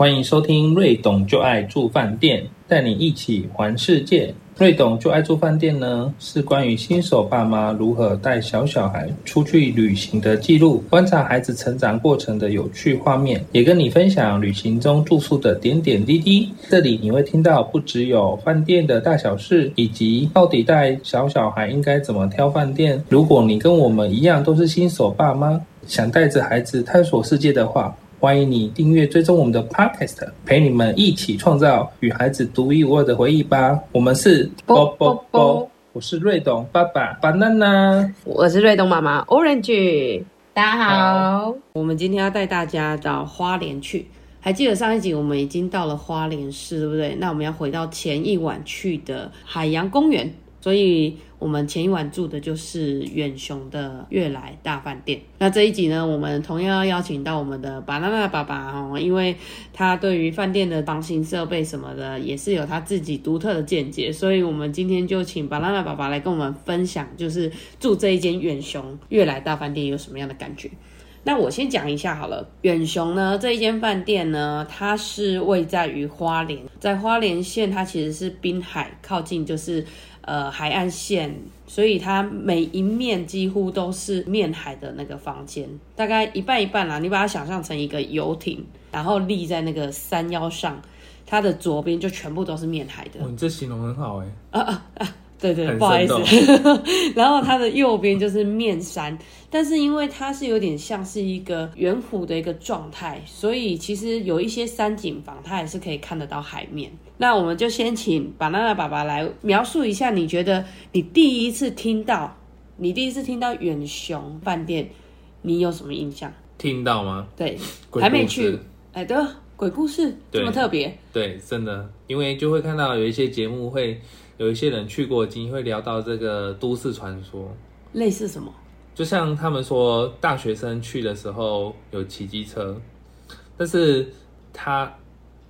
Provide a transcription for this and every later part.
欢迎收听瑞董就爱住饭店，带你一起环世界。瑞董就爱住饭店呢，是关于新手爸妈如何带小小孩出去旅行的记录，观察孩子成长过程的有趣画面，也跟你分享旅行中住宿的点点滴滴。这里你会听到不只有饭店的大小事，以及到底带小小孩应该怎么挑饭店。如果你跟我们一样都是新手爸妈，想带着孩子探索世界的话，欢迎你订阅追踪我们的 Podcast，陪你们一起创造与孩子独一无二的回忆吧。我们是啵啵啵，我是瑞董爸爸 Banana，我是瑞东妈妈 Orange。大家好，我们今天要带大家到花莲去。还记得上一集我们已经到了花莲市，对不对？那我们要回到前一晚去的海洋公园。所以我们前一晚住的就是远雄的悦来大饭店。那这一集呢，我们同样要邀请到我们的巴娜娜爸爸哦，因为他对于饭店的房型设备什么的也是有他自己独特的见解，所以我们今天就请巴娜娜爸爸来跟我们分享，就是住这一间远雄悦来大饭店有什么样的感觉。那我先讲一下好了，远雄呢这一间饭店呢，它是位在于花莲，在花莲县，它其实是滨海靠近，就是呃海岸线，所以它每一面几乎都是面海的那个房间，大概一半一半啦。你把它想象成一个游艇，然后立在那个山腰上，它的左边就全部都是面海的。你这形容很好哎。啊啊啊！对对，不好意思。然后它的右边就是面山，但是因为它是有点像是一个圆弧的一个状态，所以其实有一些山景房，它也是可以看得到海面。那我们就先请巴娜娜爸爸来描述一下，你觉得你第一次听到，你第一次听到远雄饭店，你有什么印象？听到吗？对，还没去。哎，对，鬼故事这么特别？对，真的，因为就会看到有一些节目会。有一些人去过，经会聊到这个都市传说，类似什么？就像他们说，大学生去的时候有骑机车，但是他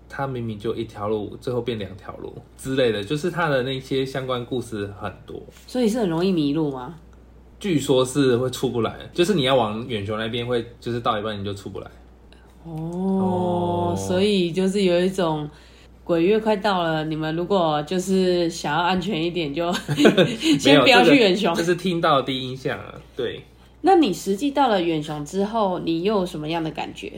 他明明就一条路，最后变两条路之类的，就是他的那些相关故事很多，所以是很容易迷路吗？据说是会出不来，就是你要往远雄那边会，就是到一半你就出不来。哦，所以就是有一种。鬼月快到了，你们如果就是想要安全一点，就 先不要去远雄。这是听到第一印象啊，对。那你实际到了远雄之后，你又有什么样的感觉？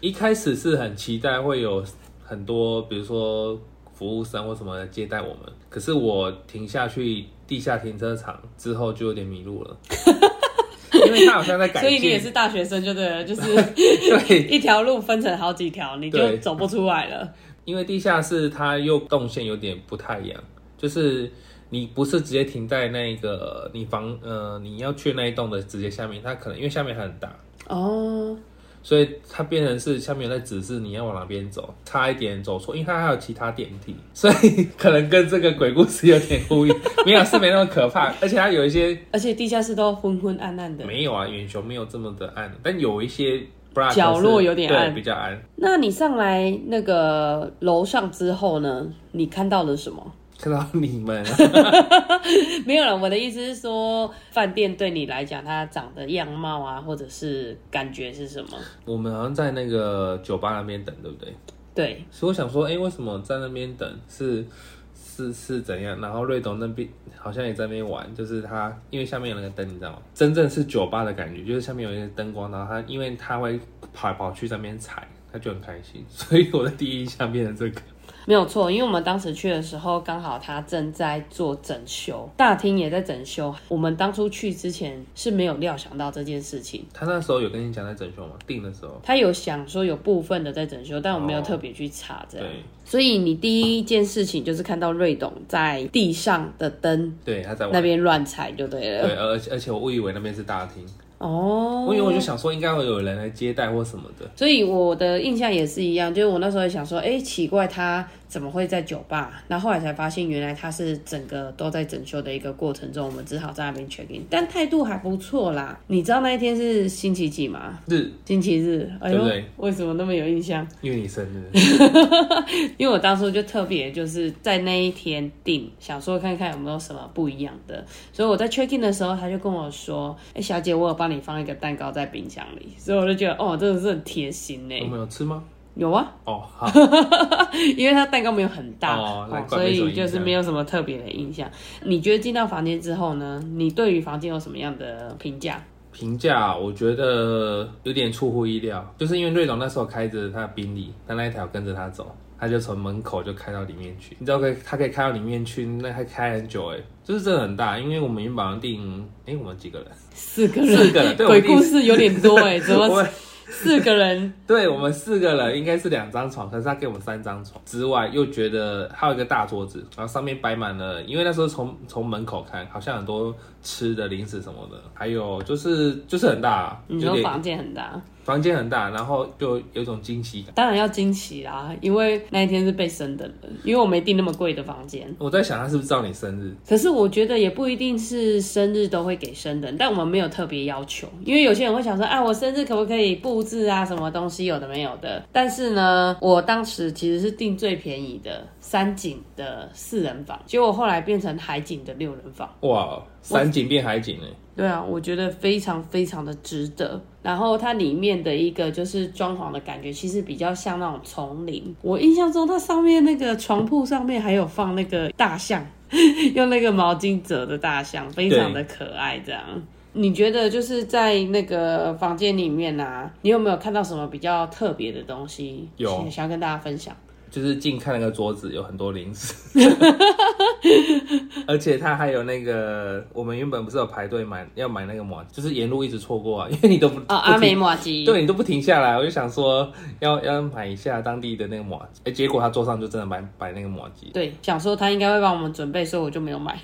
一开始是很期待会有很多，比如说服务生或什么接待我们。可是我停下去地下停车场之后，就有点迷路了，因为他好像在改。所以你也是大学生就对了，就是 对一条路分成好几条，你就走不出来了。因为地下室它又动线有点不太一样，就是你不是直接停在那个你房呃你要去那一栋的直接下面，它可能因为下面很大哦，所以它变成是下面在指示你要往哪边走，差一点走错，因为它还有其他电梯，所以 可能跟这个鬼故事有点呼应。没有是没那么可怕，而且它有一些，而且地下室都昏昏暗暗的。没有啊，远雄没有这么的暗，但有一些。角落有点暗，比较暗。那你上来那个楼上之后呢？你看到了什么？看到你们？没有了。我的意思是说，饭店对你来讲，它长的样貌啊，或者是感觉是什么？我们好像在那个酒吧那边等，对不对？对。所以我想说，哎，为什么在那边等？是？是是怎样？然后瑞东那边好像也在那边玩，就是他因为下面有那个灯，你知道吗？真正是酒吧的感觉，就是下面有一些灯光，然后他因为他会跑跑去那边踩，他就很开心。所以我的第一印象变成这个。没有错，因为我们当时去的时候，刚好他正在做整修，大厅也在整修。我们当初去之前是没有料想到这件事情。他那时候有跟你讲在整修吗？订的时候，他有想说有部分的在整修，但我没有特别去查这样。所以你第一件事情就是看到瑞董在地上的灯，对，他在那边乱踩就对了。对，而而且我误以为那边是大厅。哦，我因为我就想说应该会有人来接待或什么的，所以我的印象也是一样，就是我那时候想说，哎，奇怪他。怎么会在酒吧？那后来才发现，原来他是整个都在整修的一个过程中，我们只好在那边 check in，但态度还不错啦。你知道那一天是星期几吗？日，星期日。哎呦，为什么那么有印象？因为你生日。因为我当初就特别就是在那一天订，想说看看有没有什么不一样的，所以我在 check in 的时候，他就跟我说：“哎，小姐，我有帮你放一个蛋糕在冰箱里。”所以我就觉得，哦，真的是很贴心呢。我们有吃吗？有啊，哦，好，因为它蛋糕没有很大，所以就是没有什么特别的印象。你觉得进到房间之后呢？你对于房间有什么样的评价？评价我觉得有点出乎意料，就是因为瑞龙那时候开着他的宾利，他那一条跟着他走，他就从门口就开到里面去，你知道可以他可以开到里面去，那还开很久哎，就是真的很大，因为我们原本定，哎、我们几个人？四个人，四个人对鬼故事有点多哎，怎 我么们四个人？对我们四个人应该是两张床，可是他给我们三张床之外，又觉得还有一个大桌子，然后上面摆满了，因为那时候从从门口看，好像很多吃的零食什么的，还有就是就是很大，你说房间很大，房间很大，然后就有一种惊喜感。当然要惊喜啦，因为那一天是被生的人，因为我没订那么贵的房间。我在想他是不是知道你生日？可是我觉得也不一定是生日都会给生人，但我们没有特别要求，因为有些人会想说，啊，我生日可不可以布置啊，什么东西有的没有的。但是呢，我当时其实是订最便宜的三景的四人房，结果后来变成海景的六人房。哇，山景变海景哎，对啊，我觉得非常非常的值得。然后它里面的一个就是装潢的感觉，其实比较像那种丛林。我印象中，它上面那个床铺上面还有放那个大象，用那个毛巾折的大象，非常的可爱。这样，你觉得就是在那个房间里面啊，你有没有看到什么比较特别的东西？有想想要跟大家分享。就是近看那个桌子有很多零食，而且他还有那个，我们原本不是有排队买要买那个抹，就是沿路一直错过啊，因为你都不啊，阿美停玛吉，对你都不停下来，我就想说要要买一下当地的那个抹，哎，结果他桌上就真的摆摆那个抹鸡，对，想说他应该会帮我们准备，所以我就没有买。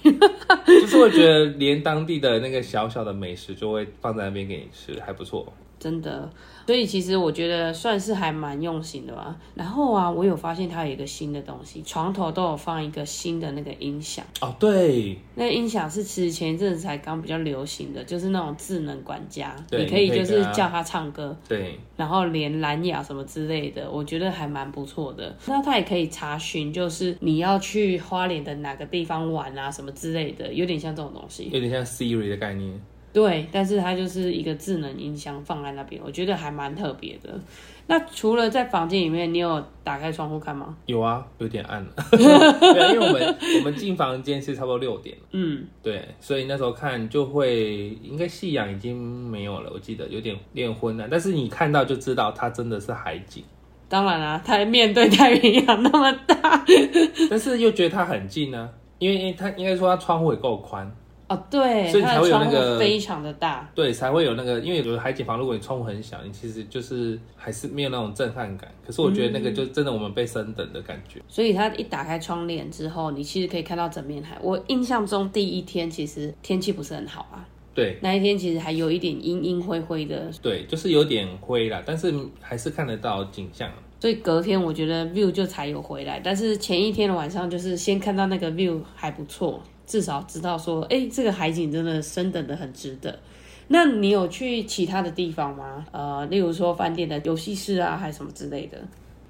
就是我觉得连当地的那个小小的美食就会放在那边给你吃，还不错。真的，所以其实我觉得算是还蛮用心的吧。然后啊，我有发现它有一个新的东西，床头都有放一个新的那个音响。哦，对，那音响是其实前一阵子才刚比较流行的，就是那种智能管家，你可以就是叫它唱歌，对，然后连蓝牙什么之类的，我觉得还蛮不错的。那它也可以查询，就是你要去花莲的哪个地方玩啊，什么之类的，有点像这种东西。有点像 Siri 的概念。对，但是它就是一个智能音箱放在那边，我觉得还蛮特别的。那除了在房间里面，你有打开窗户看吗？有啊，有点暗了。对，因为我们我们进房间是差不多六点，嗯，对，所以那时候看就会应该夕阳已经没有了，我记得有点有点昏了，但是你看到就知道它真的是海景，当然啦、它面对太平洋那么大。但是又觉得它很近呢、因为因为它应该说它窗户也够宽，哦，对，所以才它的窗户会有那个非常的大。对，才会有那个，因为有的海景房，如果你窗户很小，你其实就是还是没有那种震撼感。可是我觉得那个就真的我们被升等的感觉。所以它一打开窗帘之后，你其实可以看到整面海。我印象中第一天其实天气不是很好啊，对那一天其实还有一点阴阴灰灰的，对，就是有点灰啦，但是还是看得到景象。所以隔天我觉得 view 就才有回来。但是前一天的晚上就是先看到那个 view 还不错，至少知道说，哎、这个海景真的升等的很值得。那你有去其他的地方吗？呃，例如说饭店的游戏室啊，还是什么之类的？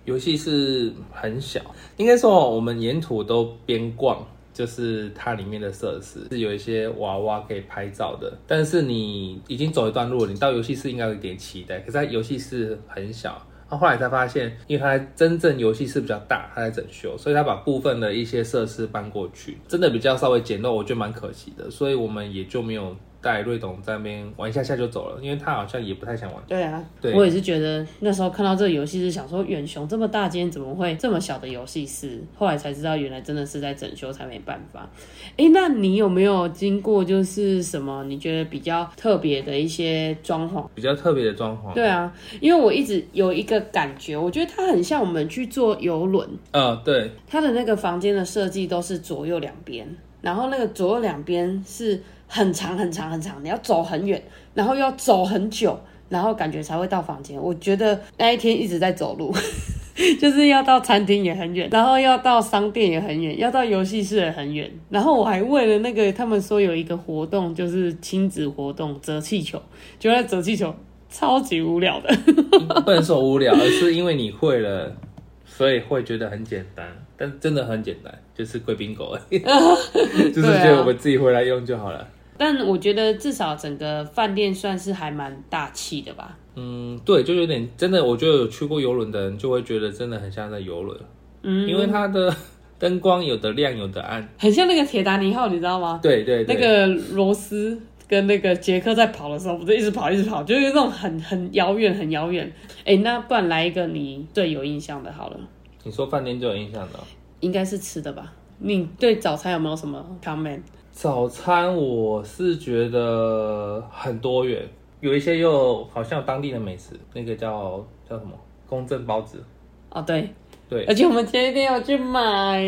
游戏室很小，应该说我们沿途都边逛，就是它里面的设施是有一些娃娃可以拍照的，但是你已经走一段路了，你到游戏室应该有一点期待，可是它游戏室很小。他后来才发现，因为他真正游戏室比较大，他在整修，所以他把部分的一些设施搬过去，真的比较稍微简陋，我觉得蛮可惜的，所以我们也就没有带瑞董在那边玩一下下就走了，因为他好像也不太想玩。对啊，对我也是觉得那时候看到这个游戏是想说，远雄这么大间怎么会这么小的游戏室？后来才知道原来真的是在整修才没办法。哎，那你有没有经过就是什么你觉得比较特别的一些装潢？比较特别的装潢，对啊，因为我一直有一个感觉，我觉得它很像我们去坐游轮，呃，对，它的那个房间的设计都是左右两边，然后那个左右两边是很长很长很长，你要走很远，然后要走很久，然后感觉才会到房间。我觉得那一天一直在走路。就是要到餐厅也很远，然后要到商店也很远，要到游戏室也很远。然后我还为了那个，他们说有一个活动，就是亲子活动，折气球，就在折气球，超级无聊的。不能说无聊，而是因为你会了，所以会觉得很简单。但真的很简单，就是贵宾狗而已，就是觉得我们自己回来用就好了。但我觉得至少整个饭店算是还蛮大气的吧。嗯，对，就有点真的，我觉得有去过游轮的人就会觉得真的很像在游轮，嗯，因为它的灯光有的亮有的暗，很像那个铁达尼号，你知道吗？对对那个罗斯跟那个杰克在跑的时候，不是一直跑一直跑，就是那种很很遥远很遥远。哎，那不然来一个你最有印象的好了。你说饭店最有印象的，应该是吃的吧？你对早餐有没有什么 comment？早餐我是觉得很多元，有一些又好像有当地的美食，那个叫叫什么公正包子。哦，对对，而且我们前一天要去买，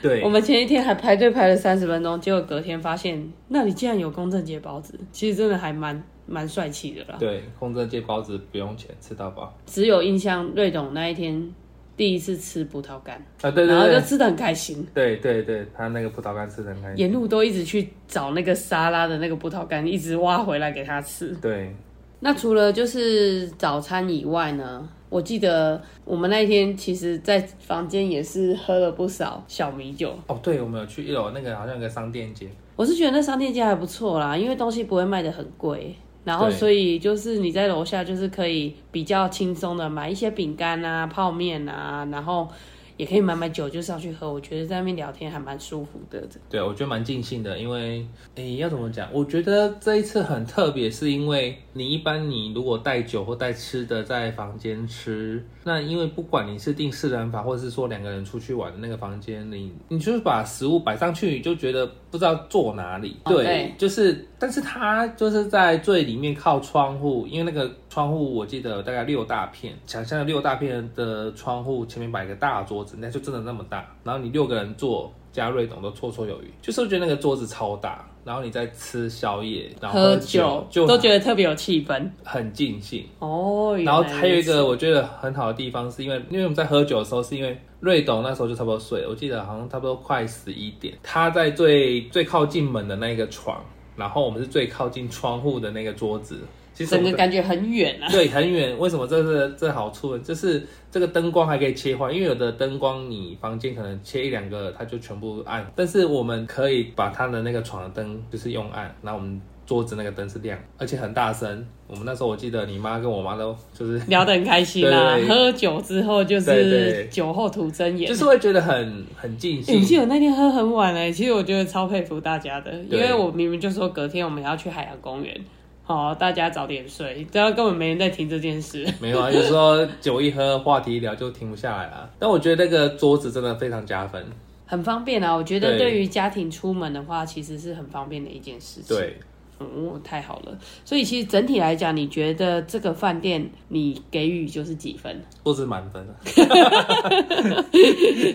对，我们前一天还排队排了三十分钟，结果隔天发现那里竟然有公正街包子，其实真的还蛮蛮帅气的啦。对，公正街包子不用钱，吃到饱。只有印象瑞董那一天。第一次吃葡萄干啊，对对，然后就吃的很开心。对对对，他那个葡萄干吃的很开心。沿路都一直去找那个沙拉的那个葡萄干，一直挖回来给他吃。对。那除了就是早餐以外呢？我记得我们那一天其实，在房间也是喝了不少小米酒。哦，对，我们有去一楼那个好像有个商店街。我是觉得那商店街还不错啦，因为东西不会卖的很贵。然后，所以就是你在楼下，就是可以比较轻松的买一些饼干啊、泡面啊，然后。也可以买买酒就上去喝，我觉得在那边聊天还蛮舒服的。对，我觉得蛮尽兴的，因为诶要怎么讲？我觉得这一次很特别，是因为你一般你如果带酒或带吃的在房间吃，那因为不管你是订四人房或者是说两个人出去玩的那个房间，你你就是把食物摆上去，你就觉得不知道坐哪里。对，就是，但是它就是在最里面靠窗户，因为那个窗户我记得大概六大片，想象六大片的窗户前面摆一个大桌。子，那就真的那么大，然后你六个人坐加瑞董都绰绰有余，就是我觉得那个桌子超大，然后你在吃宵夜，然后喝酒，就都觉得特别有气氛，很尽兴哦。然后还有一个我觉得很好的地方，是因为因为我们在喝酒的时候，是因为瑞董那时候就差不多睡，我记得好像差不多快十一点，他在最最靠近门的那个床，然后我们是最靠近窗户的那个桌子。其实整个感觉很远啊，对，很远。为什么这是这好处呢？就是这个灯光还可以切换，因为有的灯光你房间可能切一两个，它就全部暗。但是我们可以把它的那个床的灯就是用暗，然后我们桌子那个灯是亮，而且很大声。我们那时候我记得你妈跟我妈都就是 聊得很开心啊，喝酒之后就是酒后吐真言，就是会觉得很很尽兴。你记得那天喝很晚哎，其实我觉得超佩服大家的，因为我明明就说隔天我们要去海洋公园。好，大家早点睡，这样根本没人在听这件事。没有啊，有时候酒一喝，话题一聊就停不下来了。但我觉得那个桌子真的非常加分，很方便啊。我觉得对于家庭出门的话，其实是很方便的一件事情。对，嗯，太好了。所以其实整体来讲，你觉得这个饭店你给予就是几分？桌子满分。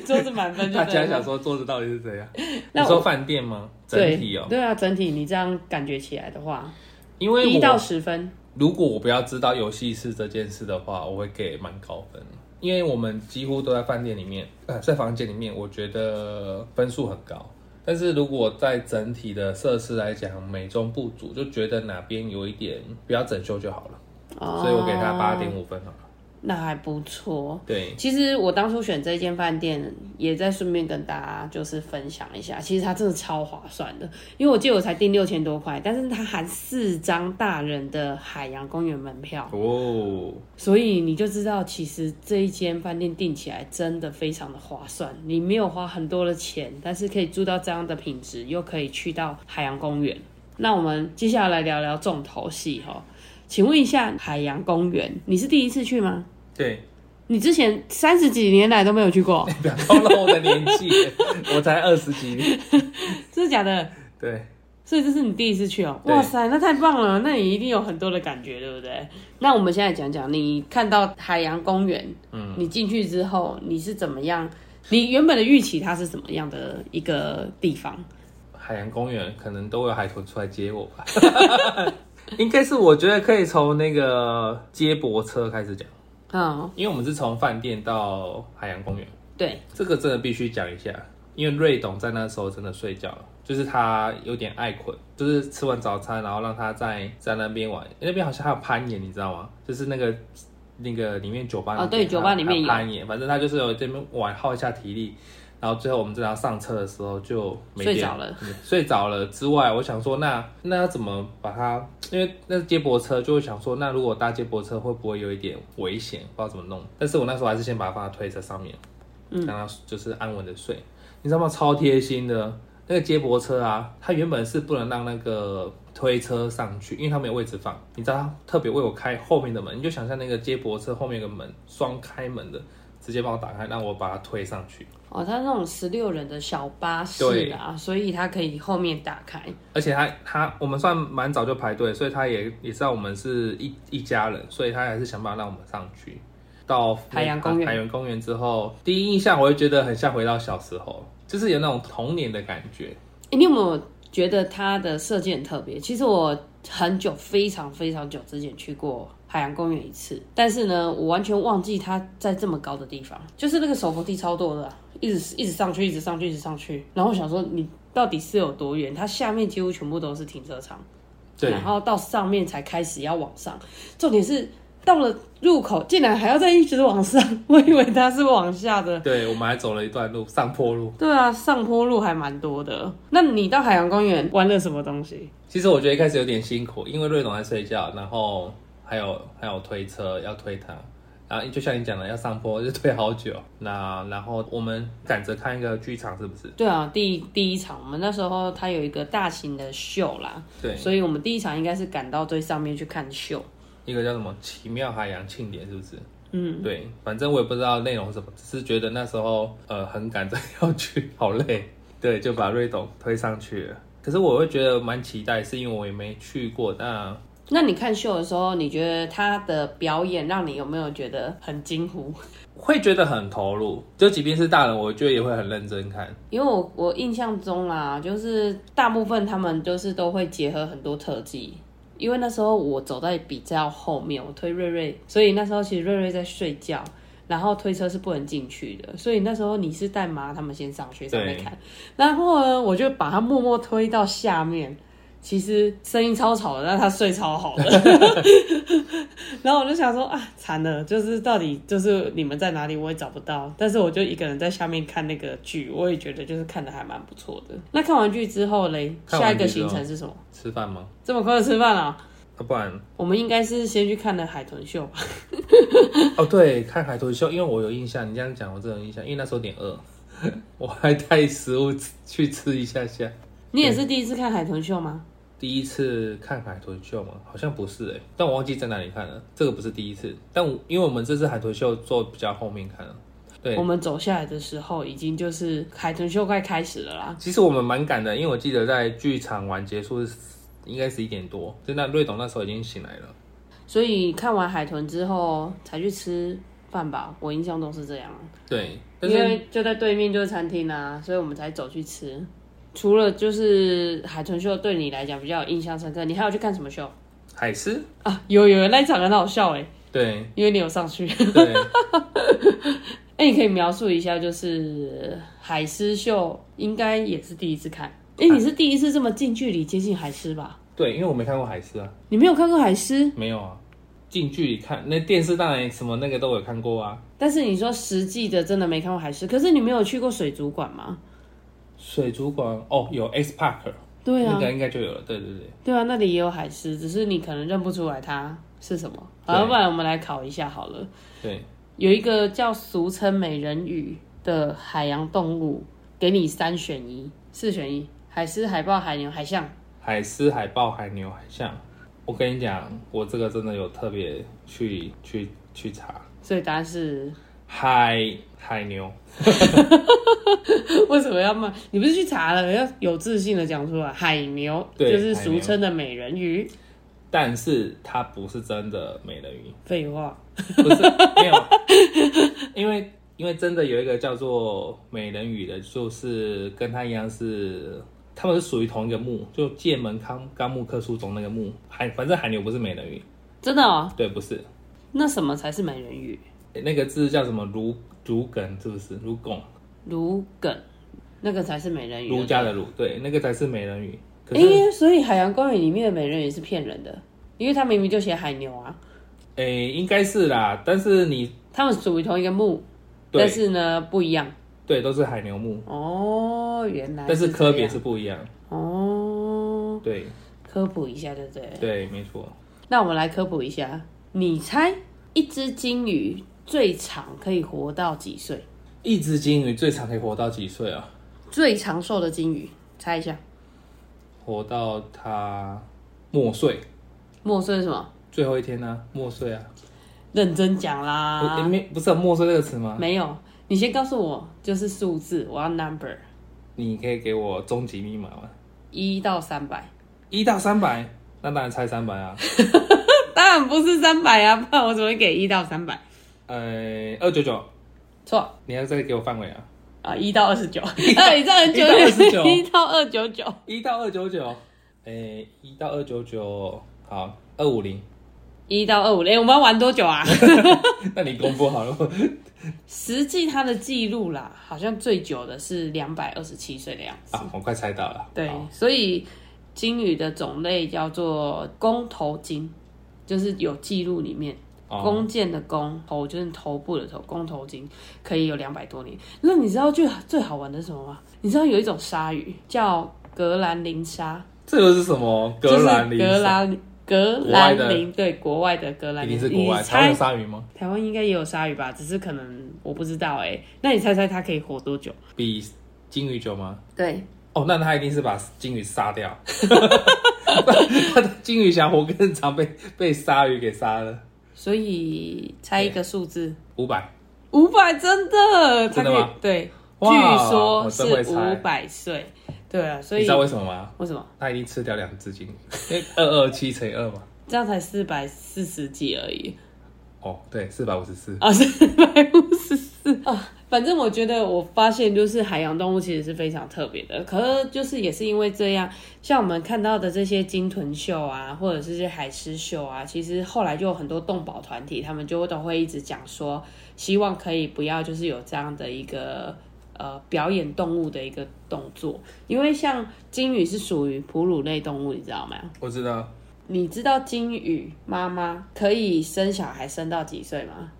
桌子满分，大家想说桌子到底是怎样？你说饭店吗？整体哦，对啊，整体你这样感觉起来的话。因为一到十分，如果我不要知道游戏是这件事的话，我会给蛮高分。因为我们几乎都在饭店里面，呃，在房间里面，我觉得分数很高。但是如果在整体的设施来讲，美中不足，就觉得哪边有一点不要整修就好了，所以我给他八点五分好了。那还不错。对，其实我当初选这间饭店，也在顺便跟大家就是分享一下，其实它真的超划算的，因为我记得我才订六千多块，但是它含四张大人的海洋公园门票哦，所以你就知道其实这一间饭店订起来真的非常的划算，你没有花很多的钱，但是可以住到这样的品质，又可以去到海洋公园。那我们接下来聊聊重头戏哈。请问一下，海洋公园，你是第一次去吗？对，你之前三十几年来都没有去过。不要透露我的年纪，我才二十几年，真的假的？对，所以这是你第一次去哦。哇塞，那太棒了，那你一定有很多的感觉，对不对？那我们现在讲讲，你看到海洋公园，嗯，你进去之后你是怎么样？你原本的预期它是怎么样的一个地方？海洋公园可能都会有海豚出来接我吧。应该是我觉得可以从那个接驳车开始讲，嗯，因为我们是从饭店到海洋公园，对，这个真的必须讲一下，因为瑞董在那时候真的睡觉了，就是他有点爱困，就是吃完早餐，然后让他在在那边玩，那边好像还有攀岩，你知道吗？就是那个那个里面酒吧哦，对，酒吧里面攀岩，反正他就是有这边玩耗一下体力，然后最后我们正要上车的时候就没电睡着了，嗯睡着了之外，我想说那那要怎么把它？因为那是接驳车，就会想说那如果搭接驳车会不会有一点危险？不知道怎么弄。但是我那时候还是先把它放在推车上面，嗯，让它就是安稳的睡。你知道吗？超贴心的，那个接驳车啊，它原本是不能让那个推车上去，因为它没有位置放。你知道它特别为我开后面的门，你就想象那个接驳车后面有个门，双开门的，直接帮我打开，让我把它推上去。哦，它那种十六人的小巴士啊，所以它可以后面打开。而且他他我们算蛮早就排队，所以他也也知道我们是一一家人，所以他还是想办法让我们上去。到海洋公园海洋公园之后，第一印象我会觉得很像回到小时候，就是有那种童年的感觉。诶你有没有觉得它的设计很特别？其实我很久非常非常久之前去过海洋公园一次，但是呢，我完全忘记它在这么高的地方，就是那个手扶梯超多的啊、一直一直上去，一直上去，一直上去。然后我想说，你到底是有多远？它下面几乎全部都是停车场，对然后到上面才开始要往上。重点是到了入口，竟然还要再一直往上，我以为它是往下的。对，我们还走了一段路，上坡路。对啊，上坡路还蛮多的。那你到海洋公园玩了什么东西？其实我觉得一开始有点辛苦，因为瑞董在睡觉，然后还有还有推车要推他，然后就像你讲的要上坡就推好久。那然后我们赶着看一个剧场，是不是？对啊，第一第一场我们那时候它有一个大型的秀啦，对，所以我们第一场应该是赶到最上面去看秀。一个叫什么奇妙海洋庆典，是不是？嗯，对，反正我也不知道内容是什么，只是觉得那时候呃很赶着要去，好累，对，就把瑞董推上去了。可是我会觉得蛮期待，是因为我也没去过，那那你看秀的时候，你觉得他的表演让你有没有觉得很惊呼？会觉得很投入。就即便是大人，我觉得也会很认真看。因为我我印象中啦，就是大部分他们就是都会结合很多特技。因为那时候我走在比较后面，我推瑞瑞，所以那时候其实瑞瑞在睡觉，然后推车是不能进去的，所以那时候你是带妈他们先上去上面看，然后呢，我就把他默默推到下面。其实声音超吵的，但他睡超好的。然后我就想说啊，惨了，就是到底就是你们在哪里，我也找不到。但是我就一个人在下面看那个剧，我也觉得就是看的还蛮不错的。那看完剧之后嘞，下一个行程是什么？吃饭吗？这么快就吃饭了？要、不然我们应该是先去看的海豚秀吧？哦，对，看海豚秀，因为我有印象，你这样讲我真的有印象，因为那时候有点饿，我还带食物去吃一下下。你也是第一次看海豚秀吗？第一次看海豚秀吗？好像不是哎、但我忘记在哪里看了。这个不是第一次，但我因为我们这次海豚秀坐比较后面看了。对我，们走下来的时候，已经就是海豚秀快开始了啦。其实我们蛮赶的，因为我记得在剧场完结束是应该十一点多，就那瑞董那时候已经醒来了。所以看完海豚之后才去吃饭吧，我印象中是这样。对，因为就在对面就是餐厅啊，所以我们才走去吃。除了就是海豚秀对你来讲比较有印象深刻，你还有去看什么秀海狮，啊？有有那一场很好笑哎，对因为你有上去。对，哎，你可以描述一下，就是海狮秀应该也是第一次看。哎，你是第一次这么近距离接近海狮吧？对，因为我没看过海狮啊，你没有看过海狮，没有啊，近距离看，那电视当然什么那个都有看过啊。但是你说实际的真的没看过海狮，可是你没有去过水族馆吗？水族馆哦，有 X Park，对啊那，个应该就有了。对对对，对啊，那里也有海狮，只是你可能认不出来它是什么。好，对要不然我们来考一下好了。对，有一个叫俗称美人鱼的海洋动物，给你三选一，四选一：海狮、海豹、海牛、海象。海狮、海豹、海牛、海象。我跟你讲，我这个真的有特别去去去查，所以答案是海海牛，为什么要骂？你不是去查了，要有自信的讲出来。海牛就是俗称的美人鱼。但是它不是真的美人鱼，废话，不是 没有，因为因为真的有一个叫做美人鱼的，就是跟它一样是。他们是属于同一个目，就剑门纲纲目科属中那个目海，反正海牛不是美人鱼，真的哦？对，不是，那什么才是美人鱼？那个字叫什么如如梗，是不是？如拱，如梗，那个才是美人鱼。儒家的儒，对，那个才是美人鱼。可哎、是，所以海洋公园里面的美人鱼是骗人的，因为它明明就写海牛啊，诶、应该是啦，但是你它们属于同一个目，但是呢不一样。对，都是海牛木，哦，原来但是科别是不一样。哦，对科普一下，对不对？对，没错。那我们来科普一下，你猜一只金鱼最长可以活到几岁？一只金鱼最长可以活到几岁啊？最长寿的金鱼，猜一下，活到它末岁，末岁是什么？最后一天呢、末岁啊。认真讲、啦诶，没不是有末岁这个词吗？没有，你先告诉我，就是数字，我要 number 你可以给我终极密码吗？一到三百，一到三百，那当然猜三百啊。当然不是三百啊，不然我怎么会给一到三百？呃，二九九，错你要再给我范围啊。啊，一到二十九，啊，你这很久一到29 一到二九九，一到二九九，哎，一到二九九，好，二五零。一到二五零，我们要玩多久啊？那你公布好了。实际它的记录啦，好像最久的是两百二十七岁的样子。啊，我快猜到了。对，所以金鱼的种类叫做公头金，就是有记录里面。哦弓箭的弓，头就是头部的头，弓头巾可以有两百多年。那你知道最最好玩的是什么吗？你知道有一种鲨鱼叫格兰林鲨，这个是什么？格兰林格兰格兰林，对，国外的格兰一林，定是国外。你台湾有鲨鱼吗？台湾应该也有鲨鱼吧？只是可能我不知道哎、那你猜猜它可以活多久？比金鱼久吗？对，哦，那他一定是把金鱼杀掉。他的金鱼想活更长，被被鲨鱼给杀了。所以猜一个数字，五百，五百真的，真的吗？对，据说是五百岁，对啊，所以你知道为什么吗？为什么？他已经吃掉两只金。鱼，因为二二七乘以二嘛。这样才四百四十几而已？哦，对，四百五十四。啊，四百五啊。反正我觉得，我发现就是海洋动物其实是非常特别的。可是就是也是因为这样，像我们看到的这些鲸豚秀啊，或者是这些海狮秀啊，其实后来就有很多动保团体，他们就都会一直讲说，希望可以不要就是有这样的一个呃表演动物的一个动作，因为像鲸鱼是属于哺乳类动物，你知道吗？我知道，你知道鲸鱼妈妈可以生小孩生到几岁吗？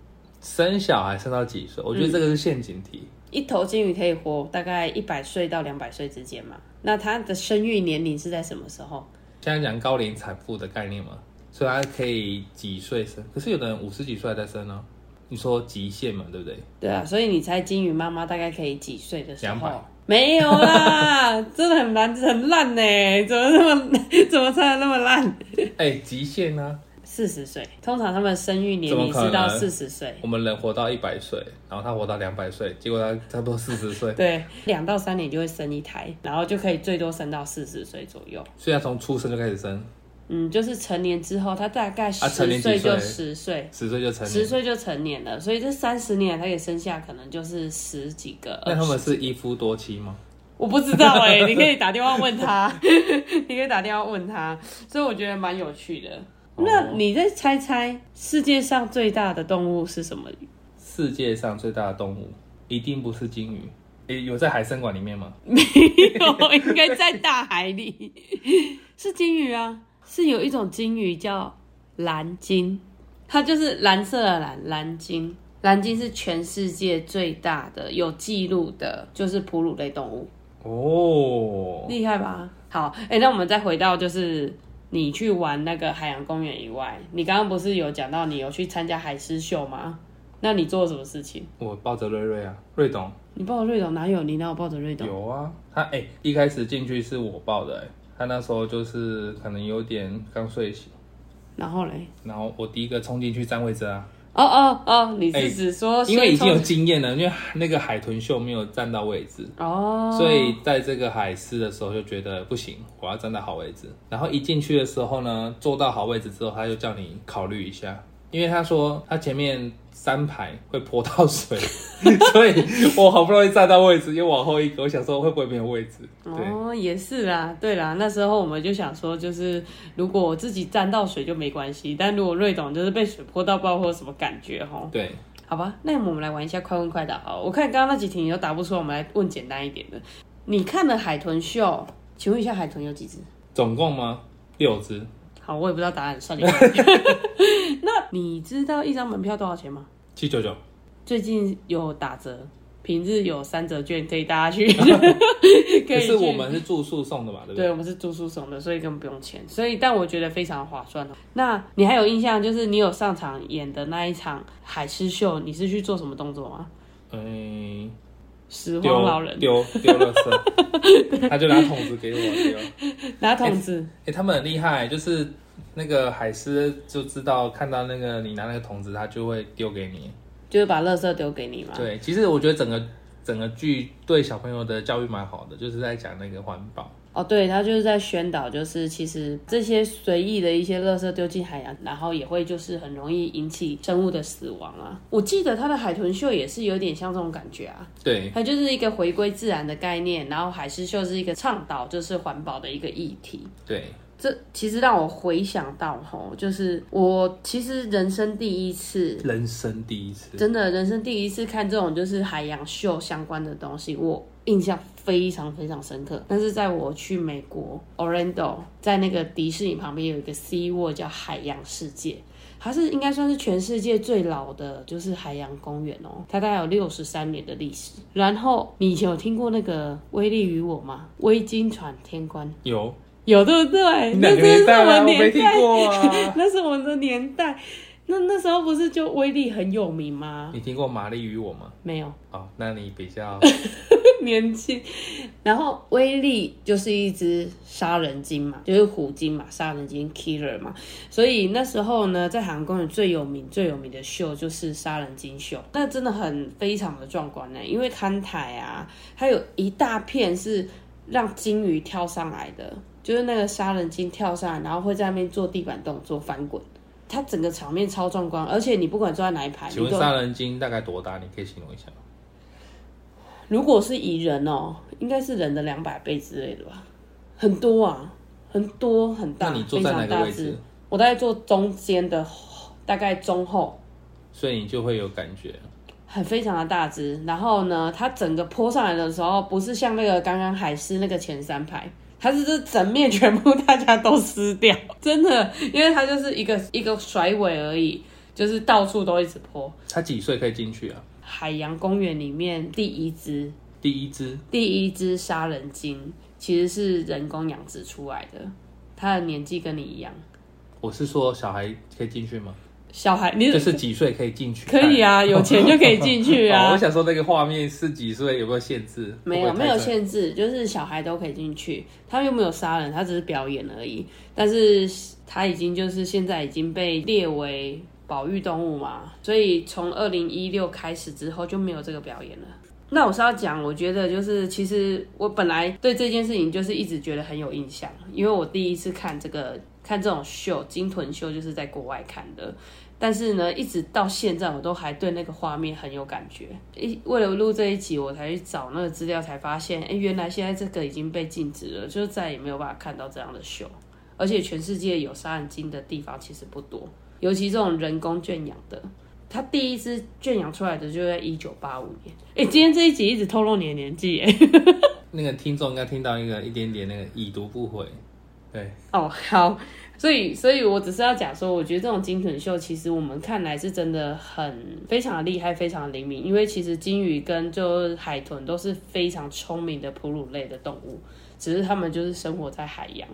生小孩生到几岁？我觉得这个是陷阱题。一头金鱼可以活大概一百岁到两百岁之间嘛？那它的生育年龄是在什么时候？现在讲高龄产妇的概念嘛，所以它可以几岁生，可是有的人五十几岁还在生呢、你说极限嘛，对不对？对啊，所以你猜金鱼妈妈大概可以几岁的时候200？没有啦，真的很难，很烂呢，怎么那么 怎么猜的那么烂？哎、极限呢、四十岁，通常他们生育年龄是到四十岁。我们人活到一百岁，然后他活到两百岁，结果他差不多四十岁，对，两到三年就会生一胎，然后就可以最多生到四十岁左右。所以他从出生就开始生，嗯，就是成年之后，他大概十岁就十岁，十岁就成年。十岁就成年了，所以这三十年他可以生下可能就是十几个。那他们是一夫多妻吗？我不知道哎、你可以打电话问他，你可以打电话问他，所以我觉得蛮有趣的。哦那你再猜猜世界上最大的动物是什么？世界上最大的动物一定不是鲸鱼。诶，有在海参馆里面吗？没有，应该在大海里。是鲸鱼啊，是有一种鲸鱼叫蓝鲸，它就是蓝色的蓝蓝鲸。蓝鲸是全世界最大的有记录的，就是哺乳类动物，哦，厉害吧？好，哎、那我们再回到就是你去玩那个海洋公园以外，你刚刚不是有讲到你有去参加海狮秀吗？那你做了什么事情？我抱着瑞瑞啊，瑞董你抱着瑞董哪有？你哪有抱着瑞董？有啊，他哎、一开始进去是我抱的、哎，他那时候就是可能有点刚睡醒，然后嘞？然后我第一个冲进去占位置啊，哦哦哦，你哎是指说先因为已经有经验了，因为那个海豚秀没有站到位置，哦，所以在这个海狮的时候就觉得不行，我要站到好位置。然后一进去的时候呢，坐到好位置之后，他就叫你考虑一下，因为他说他前面三排会泼到水，所以我好不容易站到位置，又往后一个，我想说会不会没有位置？哦，也是啦，对啦，那时候我们就想说，就是如果我自己沾到水就没关系，但如果瑞董就是被水泼到，不知道会有什么感觉哈。对，好吧，那我们来玩一下快问快答好。我看刚刚那几题你都答不出来，我们来问简单一点的。你看了海豚秀，请问一下海豚有几只？总共吗？六只，好，我也不知道答案，算你。那你知道一张门票多少钱吗？七九九，最近有打折，平日有三折券可以大家去。可是我们是住宿送的嘛，对不对，对？我们是住宿送的，所以根本不用钱。所以，但我觉得非常划算哦。那你还有印象，就是你有上场演的那一场海狮秀，你是去做什么动作吗？嗯，拾荒老人丢丢垃圾，他就拿桶子给我丢。拿桶子，哎、他们很厉害，就是那个海狮就知道看到那个你拿那个桶子，他就会丢给你。就是把垃圾丢给你嘛。对，其实我觉得整个整个剧对小朋友的教育蛮好的，就是在讲那个环保。哦，对，他就是在宣导，就是其实这些随意的一些垃圾丢进海洋，然后也会就是很容易引起生物的死亡啊。我记得他的海豚秀也是有点像这种感觉啊，对，它就是一个回归自然的概念，然后海狮秀是一个倡导就是环保的一个议题。对，这其实让我回想到吼，就是我其实人生第一次，人生第一次。真的人生第一次看这种就是海洋秀相关的东西，我印象非常非常深刻。但是在我去美国 Orlando，在那个迪士尼旁边有一个 Sea World 叫海洋世界。它是应该算是全世界最老的，就是海洋公园哦，它大概有六十三年的历史。然后你以前有听过那个《威力与我》吗？微鲸船天关有，有对不对？那真是年代啊？我们年代。那是我们的年代。那那时候不是就威力很有名吗？你听过《玛丽与我》吗？没有，哦，那你比较 年轻。然后威力就是一只杀人鲸嘛，就是虎鲸嘛，杀人鲸 killer 嘛。所以那时候呢，在海洋公园最有名、最有名的秀就是杀人鲸秀，那真的很非常的壮观呢，因为看台啊，它有一大片是让鲸鱼跳上来的，就是那个杀人鲸跳上来，然后会在那边做地板动作翻滚。它整个场面超壮观，而且你不管坐在哪一排，请问杀人鲸大概多大？你可以形容一下吗。如果是以人哦，应该是人的两百倍之类的吧，很多啊，很多很大，那你坐在哪个位置只？我大概坐中间的，大概中后，所以你就会有感觉。很非常的大只。然后呢，它整个坡上来的时候，不是像那个刚刚海狮那个前三排。它是这整面全部大家都撕掉，真的，因为它就是一个一个甩尾而已，就是到处都一直泼。他几岁可以进去啊？海洋公园里面第一只第一只第一只杀人鲸其实是人工养殖出来的，它的年纪跟你一样。我是说小孩可以进去吗？小孩，你就是几岁可以进去？可以啊，有钱就可以进去 哦啊我。想说那个画面是几岁，有没有限制？没有没有限制，就是小孩都可以进去。他又没有杀人，他只是表演而已。但是他已经就是现在已经被列为保育动物嘛，所以从二零一六开始之后就没有这个表演了。那我是要讲，我觉得就是其实我本来对这件事情就是一直觉得很有印象，因为我第一次看这个看这种秀金豚秀就是在国外看的。但是呢，一直到现在我都还对那个画面很有感觉。一为了录这一集，我才去找那个资料，才发现，哎，原来现在这个已经被禁止了，就再也没有办法看到这样的秀。而且全世界有杀人鲸的地方其实不多，尤其这种人工圈养的，它第一只圈养出来的就在一九八五年。哎，今天这一集一直透露你的年纪，哎，那个听众应该听到一个一点点那个已读不回，哦，好。所以，所以我只是要讲说，我觉得这种金豚秀，其实我们看来是真的很非常的厉害，非常的灵敏。因为其实鲸鱼跟就海豚都是非常聪明的哺乳类的动物，只是它们就是生活在海洋。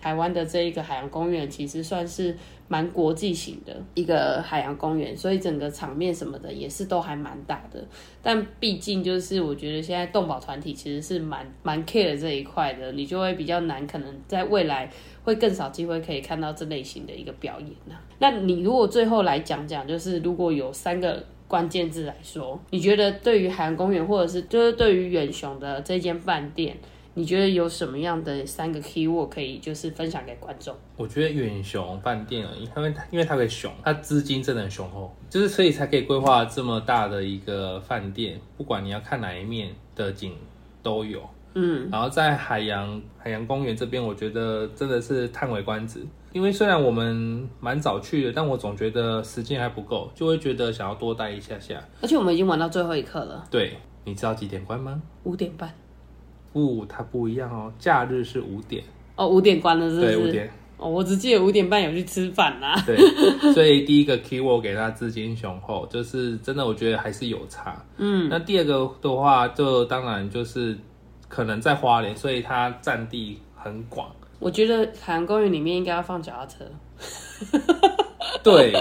台湾的这一个海洋公园其实算是蛮国际型的一个海洋公园，所以整个场面什么的也是都还蛮大的。但毕竟就是我觉得现在动保团体其实是蛮蛮 care 这一块的，你就会比较难，可能在未来会更少机会可以看到这类型的一个表演、那你如果最后来讲讲，就是如果有三个关键字来说，你觉得对于海洋公园或者是就是对于远雄的这间饭店，你觉得有什么样的三个 key word 可以就是分享给观众？我觉得远雄饭店因为它因为它可以雄，它资金真的很雄厚，就是所以才可以规划这么大的一个饭店，不管你要看哪一面的景都有。嗯，然后在海洋海洋公园这边，我觉得真的是叹为观止。因为虽然我们蛮早去的，但我总觉得时间还不够，就会觉得想要多待一下下。而且我们已经玩到最后一刻了，对，你知道几点关吗？五点半不，它不一样哦，假日是五点，哦，五点关了是不对，是？五点。哦，我只记得五点半有去吃饭啦。对，所以第一个 keyword 给他资金雄厚，就是真的，我觉得还是有差。嗯，那第二个的话，就当然就是可能在花莲，所以它占地很广。我觉得海洋公园里面应该要放脚踏车。对，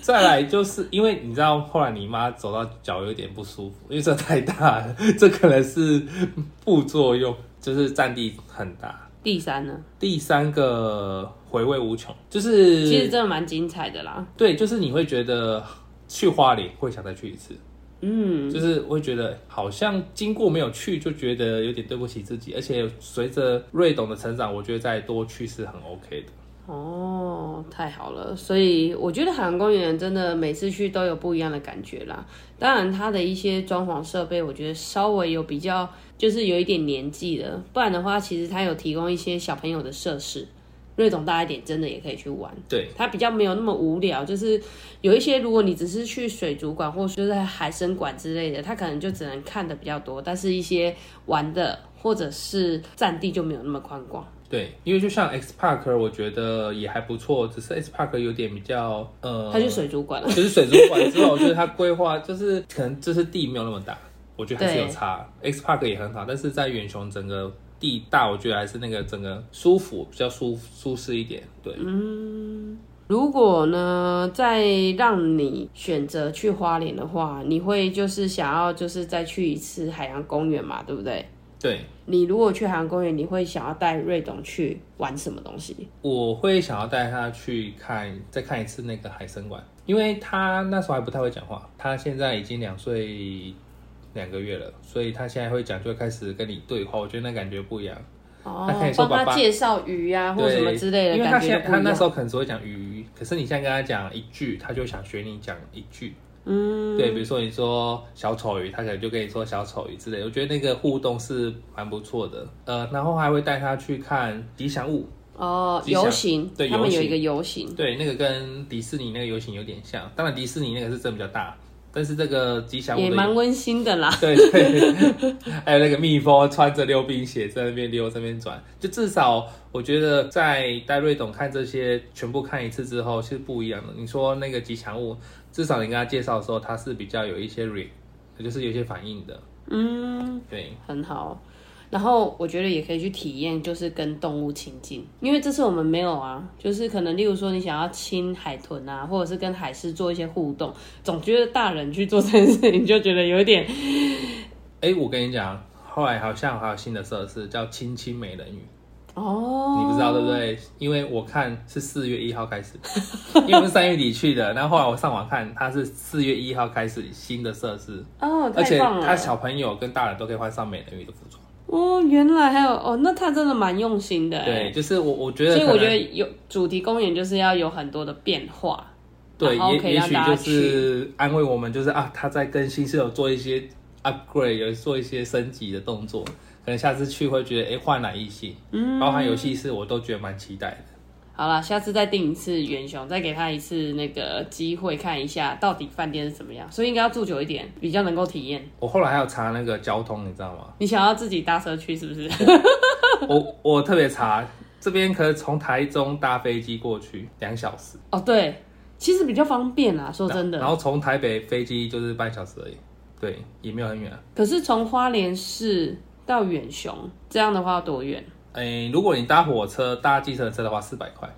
再来就是因为你知道，后来你妈走到脚有点不舒服，因为这太大了，这可能是副作用，就是占地很大。第三呢？第三个回味无穷，就是其实真的蛮精彩的啦。对，就是你会觉得去花莲会想再去一次。嗯，就是会觉得好像经过没有去，就觉得有点对不起自己。而且随着瑞董的成长，我觉得再多去是很 OK 的。哦，太好了！所以我觉得海洋公园真的每次去都有不一样的感觉啦。当然，它的一些装潢设备，我觉得稍微有比较，就是有一点年纪了。不然的话，其实它有提供一些小朋友的设施，瑞总大一点，真的也可以去玩。对，它比较没有那么无聊。就是有一些，如果你只是去水族馆或者是海参馆之类的，它可能就只能看的比较多，但是一些玩的或者是占地就没有那么宽广。对，因为就像 X Park，我觉得也还不错，只是 X Park 有点比较呃，它是水族馆了，就是水族馆之后，我觉得它规划就是可能就是地没有那么大，我觉得还是有差。X Park 也很好，但是在远雄整个地大，我觉得还是那个整个舒服，比较舒舒适一点。对，嗯，如果呢再让你选择去花莲的话，你会就是想要就是再去一次海洋公园嘛，对不对？对你如果去海洋公园，你会想要带瑞董去玩什么东西？我会想要带他去看，再看一次那个海参馆，因为他那时候还不太会讲话，他现在已经两岁两个月了，所以他现在会讲，就会开始跟你对话。我觉得那感觉不一样。哦，帮他介绍鱼啊，或什么之类的，因为他现他那时候可能只会讲鱼，可是你现在跟他讲一句，他就想学你讲一句。嗯，对，比如说你说小丑鱼，他可能就跟你说小丑鱼之类。我觉得那个互动是蛮不错的。呃，然后还会带他去看吉祥物哦，游行，对，他们有一个游行，对，那个跟迪士尼那个游行有点像。当然迪士尼那个是真比较大，但是这个吉祥物也蛮温馨的啦。对对，还有那个蜜蜂穿着溜冰鞋在那边溜，在那边转，就至少我觉得在戴瑞董看这些全部看一次之后是不一样的。你说那个吉祥物。至少你跟他介绍的时候，他是比较有一些 re，就是有一些反应的。嗯，对，很好。然后我觉得也可以去体验，就是跟动物亲近，因为这次我们没有啊。就是可能例如说你想要亲海豚啊，或者是跟海狮做一些互动，总觉得大人去做这件事情就觉得有点 哎，我跟你讲，后来好像还有新的设施叫亲亲美人鱼。哦，你不知道对不对？因为我看是四月一号开始，因为是三月底去的。然后后来我上网看，它是四月一号开始新的设施哦，而且他小朋友跟大人都可以换上美人鱼的服装哦。原来还有哦，那他真的蛮用心的。对，就是我我觉得，所以我觉得有主题公园就是要有很多的变化。对，也也许就是安慰我们，就是啊，他在更新是有做一些 upgrade，有做一些升级的动作。可能下次去会觉得，哎，焕然一新。嗯，包含游戏室，我都觉得蛮期待的。好了，下次再订一次元雄，再给他一次那个机会，看一下到底饭店是怎么样。所以应该要住久一点，比较能够体验。我后来还有查那个交通，你知道吗？你想要自己搭车去是不是？我 我特别查，这边可以从台中搭飞机过去两小时。哦，对，其实比较方便啊，说真的。然后从台北飞机就是半小时而已，对，也没有很远。可是从花莲市。到远雄这样的话要多远？哎，如果你搭火车、搭计程车的话，四百块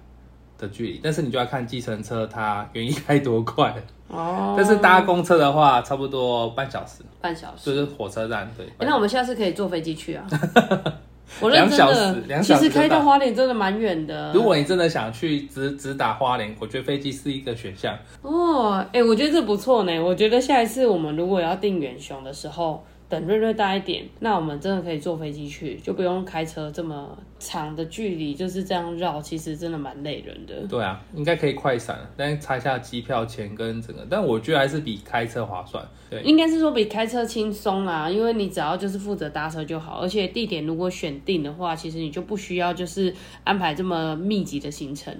的距离。但是你就要看计程车它愿意开多快哦。但是搭公车的话，差不多半小时。半小时就是火车站对。那我们下次可以坐飞机去啊。我两小时，两小时。其实开到花莲真的蛮远的。如果你真的想去直直达花莲，我觉得飞机是一个选项。哦，哎，我觉得这不错呢。我觉得下一次我们如果要订远雄的时候。等瑞瑞大一点，那我们真的可以坐飞机去，就不用开车这么长的距离，就是这样绕，其实真的蛮累人的。对啊，应该可以快闪，但查一下机票钱跟整个，但我觉得还是比开车划算。对，应该是说比开车轻松啦，因为你只要就是负责搭车就好，而且地点如果选定的话，其实你就不需要就是安排这么密集的行程。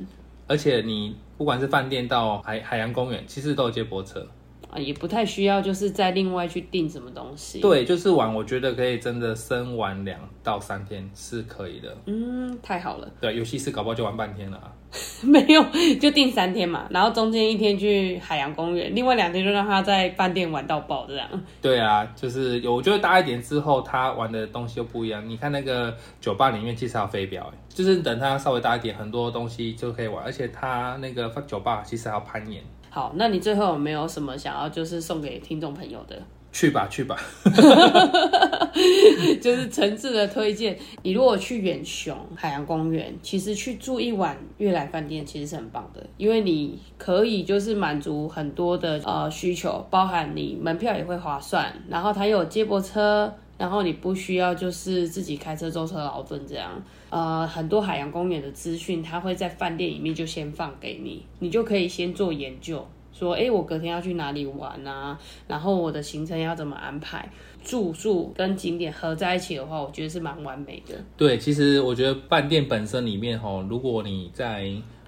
而且你不管是饭店到海海洋公园，其实都有接驳车。啊，也不太需要就是再另外去订什么东西。对，就是玩，我觉得可以真的生玩两到三天是可以的。嗯，太好了。对，游戏室搞不好就玩半天了。没有，就订三天嘛，然后中间一天去海洋公园，另外两天就让他在饭店玩到爆这样。对啊，就是有，我觉得大一点之后，他玩的东西又不一样。你看那个酒吧里面其实还有飞镖，就是等他稍微大一点，很多东西就可以玩，而且他那个酒吧其实还有攀岩。好，那你最后有没有什么想要就是送给听众朋友的？去吧，去吧，就是诚挚的推荐。你如果去远雄海洋公园，其实去住一晚悦来饭店其实是很棒的，因为你可以就是满足很多的呃需求，包含你门票也会划算，然后它有接驳车，然后你不需要就是自己开车舟车劳顿这样。呃，很多海洋公园的资讯，它会在饭店里面就先放给你，你就可以先做研究。说，哎，我隔天要去哪里玩啊？然后我的行程要怎么安排？住宿跟景点合在一起的话，我觉得是蛮完美的。对，其实我觉得饭店本身里面哈，如果你在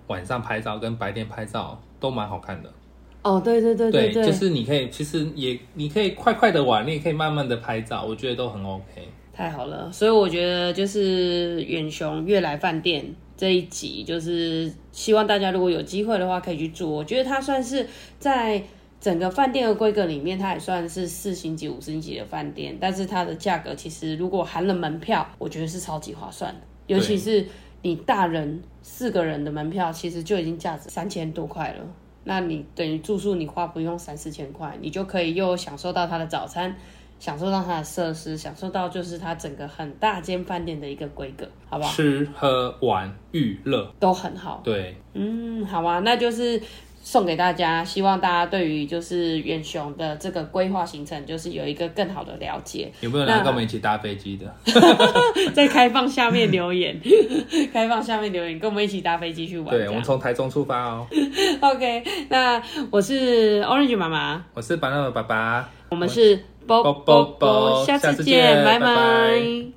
晚上拍照跟白天拍照都蛮好看的。哦，对对对对对，就是你可以，其实也你可以快快的玩，你也可以慢慢的拍照，我觉得都很 OK。太好了，所以我觉得就是远雄悦来饭店。这一集就是希望大家如果有机会的话可以去住，我觉得它算是在整个饭店的规格里面，它也算是四星级、五星级的饭店，但是它的价格其实如果含了门票，我觉得是超级划算的。尤其是你大人四个人的门票，其实就已经价值三千多块了，那你等于住宿你花不用三四千块，你就可以又享受到它的早餐。享受到它的设施，享受到就是它整个很大间饭店的一个规格，好不好？吃喝玩娱乐都很好。对，嗯，好啊，那就是送给大家，希望大家对于就是远雄的这个规划行程，就是有一个更好的了解。有没有人跟我们一起搭飞机的？在开放下面留言，开放下面留言，跟我们一起搭飞机去玩。对，我们从台中出发哦。OK，那我是 Orange 妈妈，我是板乐爸爸，我们是。啵啵啵，下次见，拜拜。